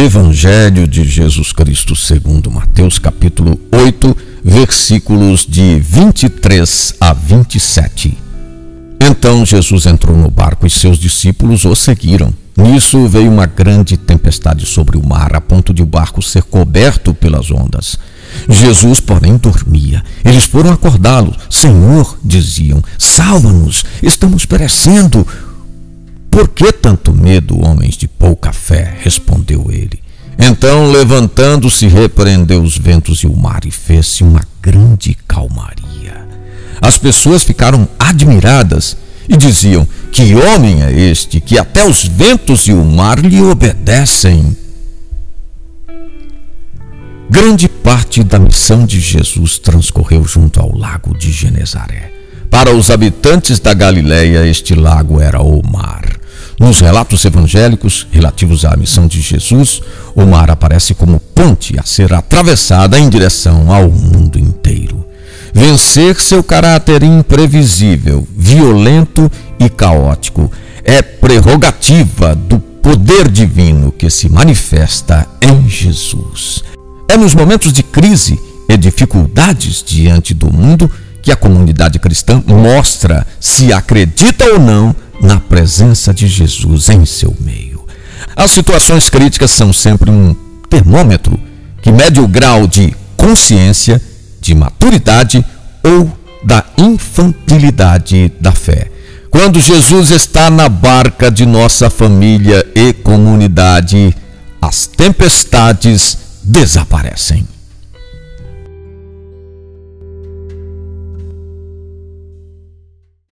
Evangelho de Jesus Cristo segundo Mateus capítulo 8, versículos de 23 a 27. Então Jesus entrou no barco e seus discípulos o seguiram. Nisso veio uma grande tempestade sobre o mar, a ponto de o barco ser coberto pelas ondas. Jesus, porém, dormia. Eles foram acordá-lo. Senhor, diziam, salva-nos, estamos perecendo. Por que tanto medo, homens de pouca fé? respondeu ele. Então, levantando-se, repreendeu os ventos e o mar e fez-se uma grande calmaria. As pessoas ficaram admiradas e diziam: Que homem é este que até os ventos e o mar lhe obedecem? Grande parte da missão de Jesus transcorreu junto ao lago de Genezaré. Para os habitantes da Galiléia, este lago era o mar. Nos relatos evangélicos relativos à missão de Jesus, o mar aparece como ponte a ser atravessada em direção ao mundo inteiro. Vencer seu caráter imprevisível, violento e caótico é prerrogativa do poder divino que se manifesta em Jesus. É nos momentos de crise e dificuldades diante do mundo que a comunidade cristã mostra se acredita ou não na presença de Jesus em seu meio. As situações críticas são sempre um termômetro que mede o grau de consciência, de maturidade ou da infantilidade da fé. Quando Jesus está na barca de nossa família e comunidade, as tempestades desaparecem.